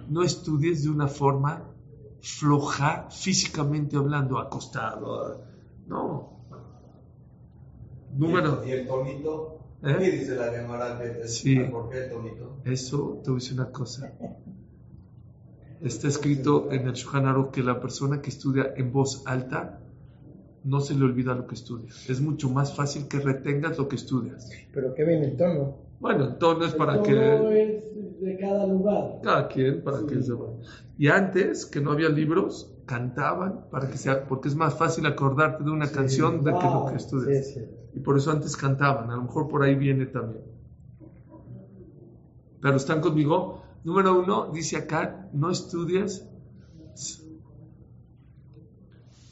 no estudies de una forma floja, físicamente hablando, acostado. No. Número. ¿Y el tonito? ¿Eh? ¿Qué dice la Gemara? que es- Sí. ¿Por qué el tonito? Eso te voy a decir una cosa. Está escrito en el Shulchan que la persona que estudia en voz alta no se le olvida lo que estudia. Es mucho más fácil que retengas lo que estudias. Pero que viene el tono. Bueno, entonces para Todo que es de cada lugar. cada quien para que se Y antes que no había libros, cantaban para que sea porque es más fácil acordarte de una canción de que lo que wow, estudias. Sí, sí. Y por eso antes cantaban. A lo mejor por ahí viene también. Pero están conmigo. Número uno, dice acá, no estudias.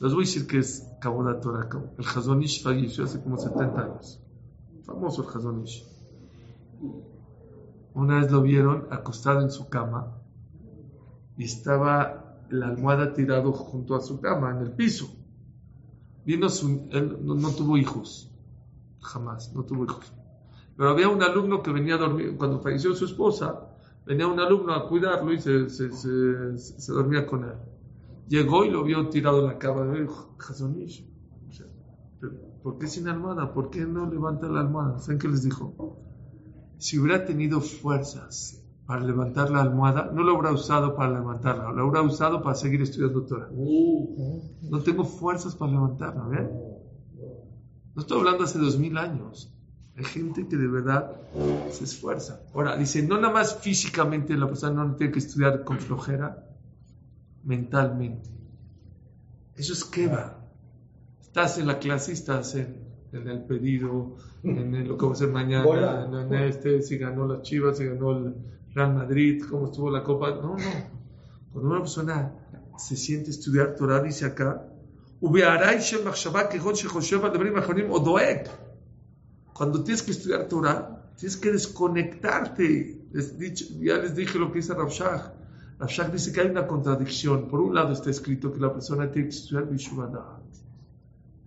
Les voy a decir que es Kabbalah Torah. El Hazonish falleció hace como 70 años. Famoso el Hazonish. Una vez lo vieron acostado en su cama y estaba la almohada tirado junto a su cama, en el piso. Vino su, él no, tuvo hijos, jamás, no tuvo hijos. Pero había un alumno que venía a dormir, cuando falleció su esposa, venía un alumno a cuidarlo y se, se- se dormía con él. Llegó y lo vio tirado en la cama. Y dijo, "Hazonish, o sea, ¿pero ¿por qué sin almohada? ¿Por qué no levanta la almohada? ¿Saben qué les dijo? Si hubiera tenido fuerzas para levantar la almohada, no lo habrá usado para levantarla, lo habrá usado para seguir estudiando Torah. No tengo fuerzas para levantarla, ¿ven? No estoy hablando hace dos mil años. Hay gente que de verdad se esfuerza. Ahora, dice, no nada más físicamente la persona no tiene que estudiar con flojera, mentalmente. Eso es quema. Estás en la clase, estás en, el pedido, en lo que va a ser mañana, en, este, si ganó las Chivas, si ganó el Real Madrid, cómo estuvo la Copa. No, no. Cuando una persona se siente estudiar Torah, dice acá, cuando tienes que estudiar Torah, tienes que desconectarte. Les dicho, ya les dije lo que dice Rabshah. Shach dice que hay una contradicción. Por un lado está escrito que la persona tiene que estudiar Bishuvadat,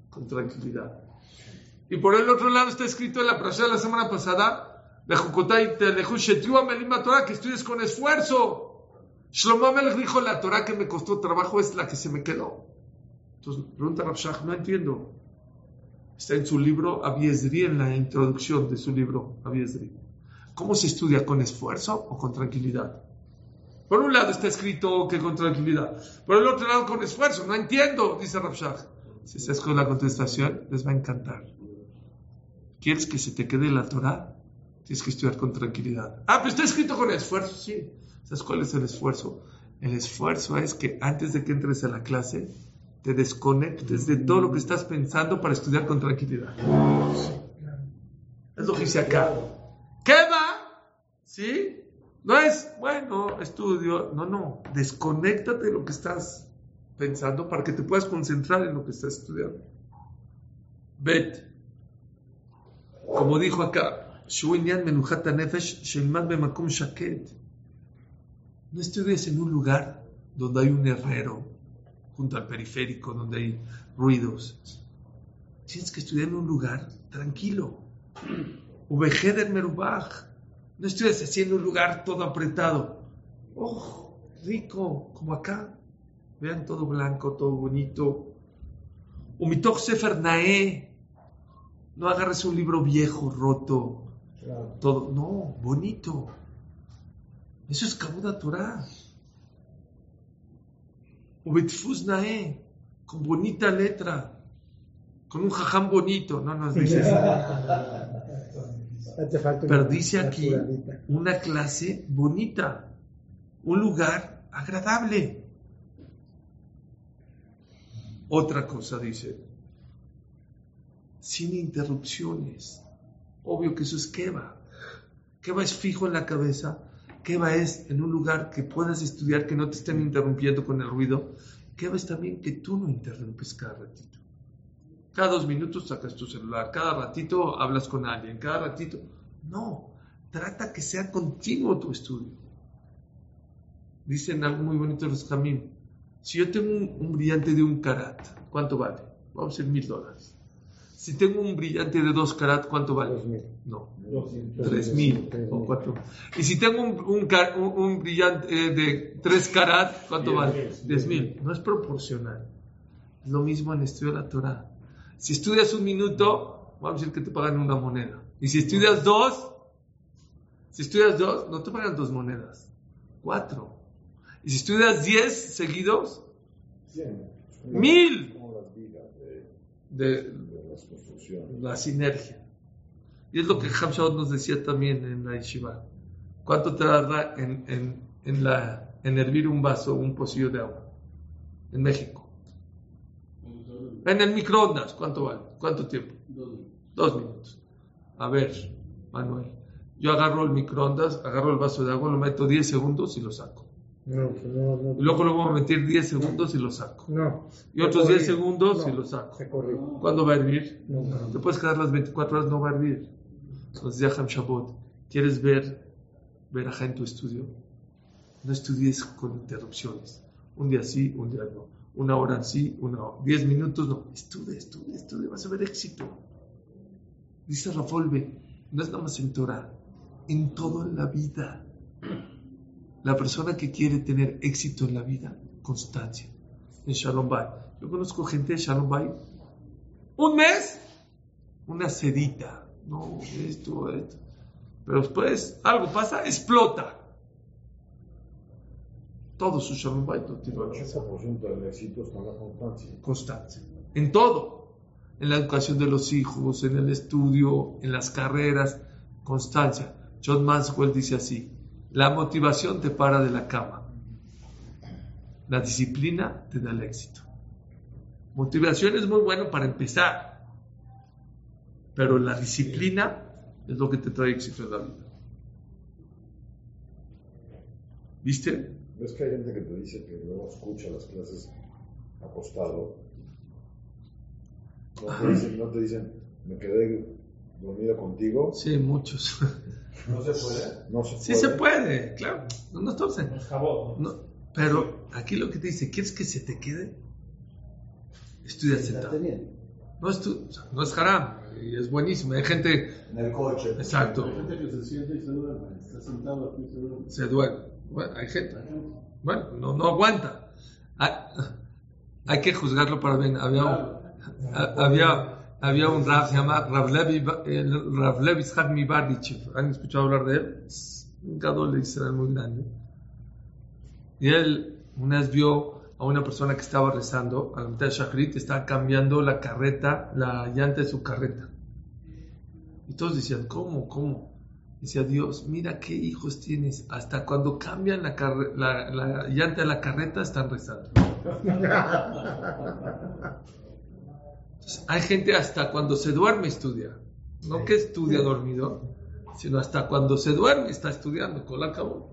con tranquilidad. Y por el otro lado está escrito en la frase de la semana pasada, que estudies con esfuerzo. Shlomo Amelech dijo, la Torah que me costó trabajo es la que se me quedó. Entonces, pregunta Rav Shach, no entiendo. Está en su libro Abiesri, en la introducción de su libro Abiesri. ¿Cómo se estudia? ¿Con esfuerzo o con tranquilidad? Por un lado está escrito que con tranquilidad. Por el otro lado con esfuerzo. No entiendo, dice Rav Shach. Si sabes con la contestación, les va a encantar. ¿Quieres que se te quede la Torah? Tienes que estudiar con tranquilidad. Ah, pero está escrito con esfuerzo, sí. ¿Sabes cuál es el esfuerzo? El esfuerzo es que antes de que entres a la clase, te desconectes de todo lo que estás pensando para estudiar con tranquilidad. Es lo que dice acá. ¿Qué va? ¿Sí? No es, bueno, estudio, no, no, desconéctate de lo que estás pensando para que te puedas concentrar en lo que estás estudiando. Vete. Como dijo acá, no estudies en un lugar donde hay un herrero, junto al periférico, donde hay ruidos. Tienes que estudiar en un lugar tranquilo. Ubejeder merubaj no estudies así en un lugar todo apretado. Oh, rico, como acá. Vean todo blanco, todo bonito. Umitoch sefer nae. No agarres un libro viejo, roto. Todo, no, bonito. Eso es Kabuda Torah. Ubetfuz nae. Con bonita letra. Con un jajam bonito. No nos dices. [laughs] Hace falta Pero una dice aquí una clase bonita, un lugar agradable. Otra cosa dice, sin interrupciones. Obvio que eso es Keva. Keva es fijo en la cabeza. Keva es en un lugar que puedas estudiar, que no te estén interrumpiendo con el ruido. ¿Qué ves también que tú no interrumpes cada ratito? Cada dos minutos sacas tu celular, cada ratito hablas con alguien, cada ratito. No, trata que sea continuo tu estudio. Dicen algo muy bonito los Jamim. Si yo tengo un, un brillante de un carat, ¿cuánto vale? Vamos a decir mil dólares. Si tengo un brillante de dos carat, ¿cuánto vale? Dos mil. No, Doscientos. tres mil o cuatro. Y si tengo un, un, brillante eh, de tres carat, ¿cuánto Diez vale? Diez mil. No es proporcional. Es lo mismo en el estudio de la Torah. Si estudias un minuto, vamos a decir que te pagan una moneda. Y si estudias dos, si estudias dos, no te pagan dos monedas, cuatro. Y si estudias diez seguidos, mil las vigas de, la sinergia. Y es lo que Hamshot nos decía también en la Yeshiva. ¿Cuánto tarda en, en, en, la, en hervir un vaso, un pocillo de agua? En México. En el microondas, ¿cuánto vale? ¿Cuánto tiempo? Dos minutos. A ver, Manuel. Yo agarro el microondas, agarro el vaso de agua, lo meto 10 segundos y lo saco. No, no, no. Y luego lo voy a meter 10 segundos y lo saco. No. Y otros 10 Se corrió. segundos y No, lo saco. Se. ¿Cuándo va a hervir? No. Te puedes quedar las 24 horas, no va a hervir. Entonces, ya Ham Shabbat, ¿quieres ver verajá en tu estudio? No estudies con interrupciones. Un día sí, un día no. Una hora sí, una. 10 minutos no. Estudia, estudia, estudia. Vas a ver éxito. Dice Rafolbe, no es nada más en Torah, en todo en la vida. La persona que quiere tener éxito en la vida, constancia. En Shalom Bay. Yo conozco gente de Shalom Bay. Un mes, una sedita. No, esto, esto. Pero después algo pasa, explota. Todo su Shalom Bay no tiene El 80% del éxito está en la constancia. constancia. En todo. En la educación de los hijos, en el estudio, en las carreras, constancia. John Maxwell dice así, la motivación te para de la cama. La disciplina te da el éxito. Motivación es muy bueno para empezar, pero la disciplina es lo que te trae éxito en la vida. ¿Viste? ¿Ves que hay gente que te dice que no escucha las clases acostado? No te dicen, no te dicen me quedé dormido contigo. Sí, muchos. [laughs] ¿No se puede? No se Sí se puede, claro. No, no estamos en- ¿no? No, pero aquí lo que te dice, ¿quieres que se te quede? Estudia sentado. No es, tu- o sea, no es haram, y es buenísimo. Hay gente, En el coche. exacto, gente que se siente y se duerme. Está sentado aquí y se duerme. se duerme. Bueno, hay gente, bueno, no, no aguanta. Hay, hay que juzgarlo para bien. Había, un- ha- había, había un rab, se llama Rav Levi, Ba- el Rav Levi Itzhak Mibardichev. ¿Han escuchado hablar de él? Un gadol de Israel muy grande. Y él una vez vio a una persona que estaba rezando, a la mitad de Shachrit, estaba cambiando la carreta, la llanta de su carreta. Y todos decían, ¿cómo? ¿Cómo? Decía Dios, mira qué hijos tienes. Hasta cuando cambian la, carre- la, la llanta de la carreta están rezando. Entonces, hay gente hasta cuando se duerme estudia. No que estudia dormido, sino hasta cuando se duerme está estudiando. Con la bueno.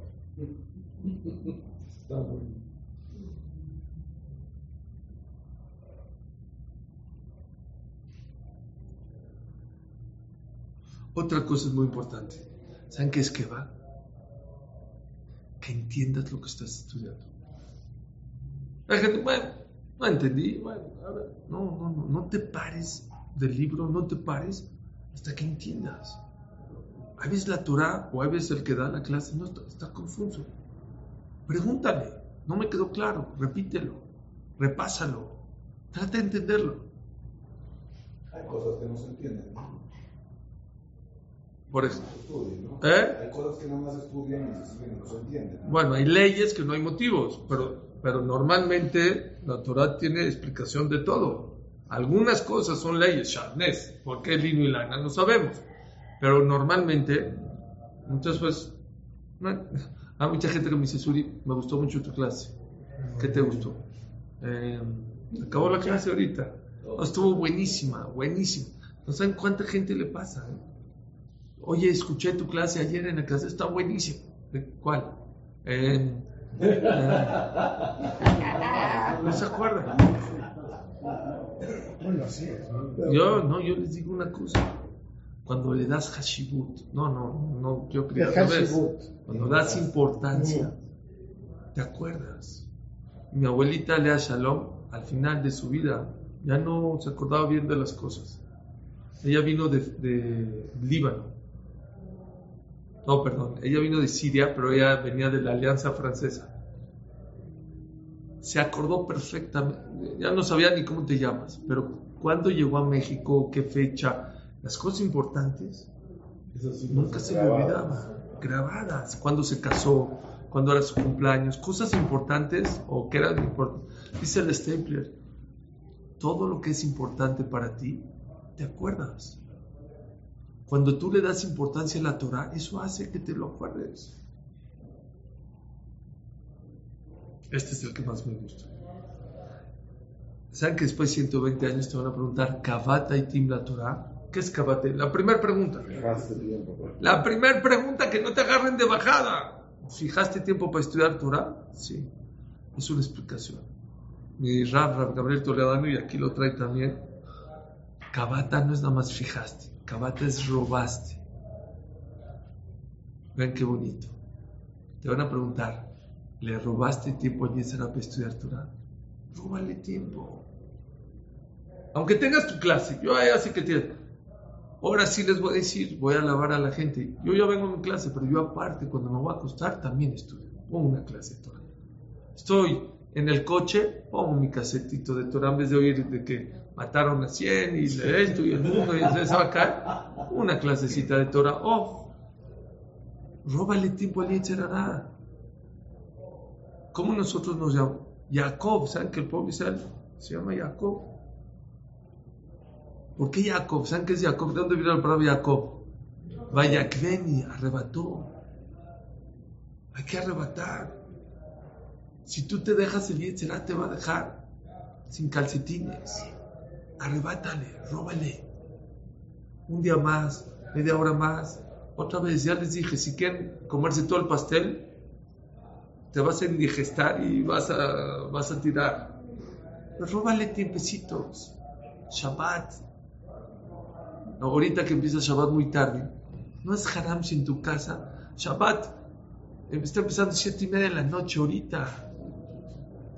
Otra cosa es muy importante. ¿Saben qué es que va? Que entiendas lo que estás estudiando. La gente, bueno, no entendí, bueno, no, no, no, no te pares del libro, no te pares hasta que entiendas. A veces la Torah o a veces el que da la clase no está, está confuso. Pregúntale, no me quedó claro, repítelo, repásalo, trata de entenderlo. Hay cosas que no se entienden. ¿no? Por eso. ¿no? ¿Eh? Hay cosas que nada más estudian y se siguen y no se entienden. ¿no? Bueno, hay leyes que no hay motivos, pero, pero normalmente la Torah tiene explicación de todo. Algunas cosas son leyes, Sharnes, ¿por qué lino y lana? No sabemos. Pero normalmente, muchas veces, bueno, [laughs] hay mucha gente que me dice, Suri, me gustó mucho tu clase. ¿Qué te gustó? Eh, acabó la clase ahorita. No, estuvo buenísima, buenísima. No saben cuánta gente le pasa. ¿eh? Oye, escuché tu clase ayer en la clase, está buenísimo. ¿De ¿Cuál? Eh, [laughs] ¿No se acuerdan? Yo, no, yo les digo una cosa. Cuando le das hashibut, no, no, no, yo quería hashibut. Cuando das importancia, ¿te acuerdas? Mi abuelita Lea Shalom, al final de su vida, ya no se acordaba bien de las cosas. Ella vino de, de Líbano. No, perdón, ella vino de Siria, pero ella venía de la Alianza Francesa. Se acordó perfectamente, ya no sabía ni cómo te llamas, pero cuándo llegó a México, qué fecha, las cosas importantes, Eso sí, nunca se me grabadas. olvidaba, grabadas, cuándo se casó, cuándo era su cumpleaños, cosas importantes o que eran importantes. Dice el Stapler, todo lo que es importante para ti, te acuerdas. Cuando tú le das importancia a la Torah, eso hace que te lo acuerdes. Este es el que más me gusta. ¿Saben que después de 120 años te van a preguntar, ¿Kavata y Tim la Torah? ¿Qué es Kavate? La primera pregunta. Tiempo. pues. La primera pregunta, que no te agarren de bajada. ¿Fijaste tiempo para estudiar Torah? Sí. Es una explicación. Mi Rab, Rab Gabriel Toledano, y aquí lo trae también. Kabata no es nada más fijaste. Kabata es robaste. Ven qué bonito. Te van a preguntar, ¿le robaste tiempo a Yesera para estudiar Torah? Róbale tiempo. Aunque tengas tu clase, yo ahí así que tienes. Ahora sí les voy a decir, voy a alabar a la gente. Yo ya vengo a mi clase, pero yo aparte, cuando me voy a acostar, también estudio. Pongo una clase de Torah. Estoy en el coche, pongo mi casetito de Torah en vez de oír de que mataron a 100 y esto y el mundo y se va a caer. Una clasecita de Torah. Oh, róbale tiempo al Yetzerará. ¿Cómo nosotros nos llamamos? Jacob, ¿saben que el Israel se llama Jacob? ¿Por qué Jacob? ¿Saben qué es Jacob? ¿De dónde viene la palabra Jacob? Vayakveni, arrebató. Hay que arrebatar. Si tú te dejas el Yetzerá, te va a dejar sin calcetines. Arrebátale, róbale. Un día más, media hora más. Otra vez, ya les dije, si quieren comerse todo el pastel, te vas a indigestar y vas a, vas a tirar. Pero róbale tiempecitos. Shabbat. Ahorita que empieza Shabbat muy tarde, no es haram si en tu casa. Shabbat eh, está empezando siete y media de la noche ahorita.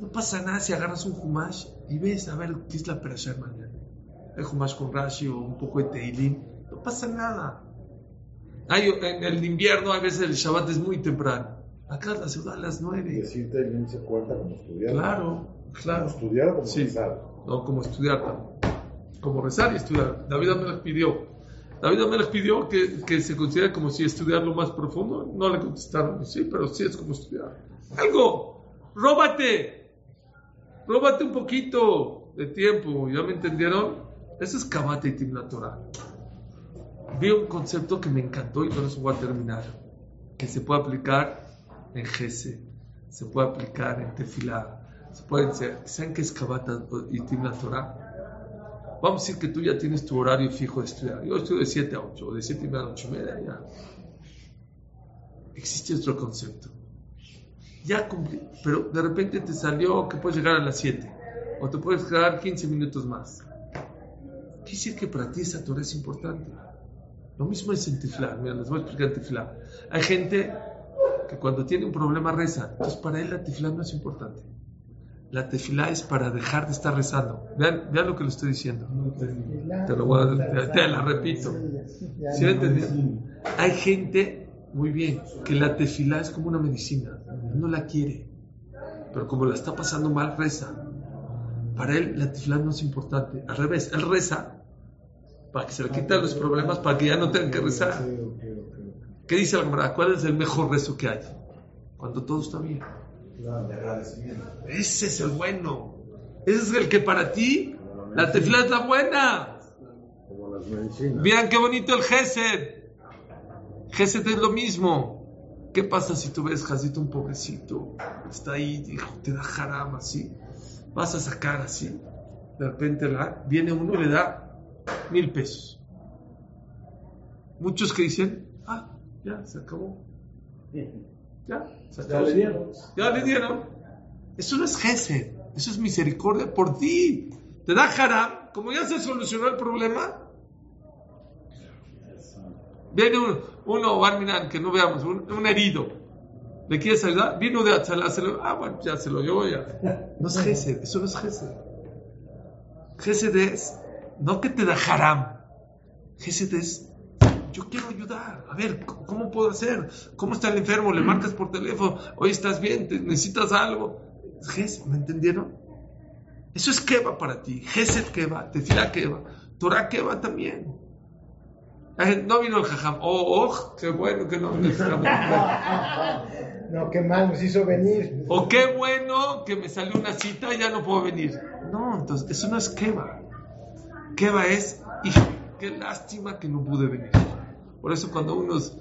No pasa nada si agarras un Humash y ves a ver qué es la mañana. El Humash con Rashi o un poco de Teilim. No pasa nada. Hay, en el invierno a veces el Shabbat es muy temprano. Acá la ciudad a las nueve. decirte el se cuenta como estudiar. Claro, claro. Como estudiar o como Sí. rezar. No, como estudiar también. Como rezar y estudiar. David Amelech pidió. David Amelech pidió que, que se considere como si estudiar lo más profundo. No le contestaron, sí, pero sí es como estudiar. Algo, róbate. Róbate un poquito de tiempo. ¿Ya me entendieron? Eso es Kabate y Timna Torah. Vi un concepto que me encantó y con eso voy a terminar. Que se puede aplicar en Gese, se puede aplicar en Tefilá, se puede ser. ¿Saben qué es y Timna Torah? Vamos a decir que tú ya tienes tu horario fijo de estudiar. Yo estudio de 7 a 8, o de 7 y media a 8 y media, ya. Existe otro concepto. Ya cumplí, pero de repente te salió que puedes llegar a las 7, o te puedes quedar 15 minutos más. Quiere decir que para ti esa Torah es importante. Lo mismo es en Tiflá. Mira, les voy a explicar Tiflá. Hay gente que cuando tiene un problema reza. Entonces para él la Tiflá no es importante. La tefilá es para dejar de estar rezando. Vean, vean lo que le estoy diciendo. Te lo voy a, te, la repito. ¿Sí? Hay gente, muy bien, que la tefilá es como una medicina. No la quiere. Pero como la está pasando mal, reza. Para él la tefilá no es importante. Al revés, él reza para que se le quiten los problemas, para que ya no tenga que rezar. ¿Qué dice la Gemara? ¿Cuál es el mejor rezo que hay? Cuando todo está bien. Ese es el bueno. Ese es el que para ti, la tefilá es la buena. Vean qué bonito el Gesed. Gesed es lo mismo. ¿Qué pasa si tú ves Jacito un pobrecito? Está ahí, hijo, te da haram así. Vas a sacar así. De repente la, viene uno y le da mil pesos. Muchos que dicen, ah, ya se acabó. Ya, se Ya acabó. le dieron. Ya le dieron. Eso no es gesed, eso es misericordia por ti. Te da haram, como ya se solucionó el problema. Viene un- uno, Barminan, que no veamos, un, un herido. ¿Le quieres ayudar? Vino de Atzalá, se lo, ah, bueno, ya se lo llevó ya. No es gesed, eso no es gesed. Gesed es, no que te da haram. Gesed es, yo quiero ayudar. A ver, ¿cómo puedo hacer? ¿Cómo está el enfermo? Le marcas por teléfono. Oye, ¿estás bien? ¿Te- ¿Necesitas algo? Es Gesed, ¿me entendieron? Eso es Keva para ti. Gesed Keva, Tefila Keva, Torah Keva también. No vino el Jajam. Oh, oh, qué bueno que no vino el Jajam. No, qué mal nos hizo venir. O qué bueno que me salió una cita y ya no puedo venir. No, entonces, eso no es Keva. Keva es, hijo, qué lástima que no pude venir. Por eso cuando unos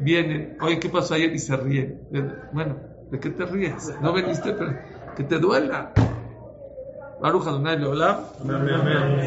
vienen, oye, ¿qué pasó ayer? Y se ríen. Bueno, ¿de qué te ríes? No veniste, pero que te duela. Baruch Adonai Leolam. Amen.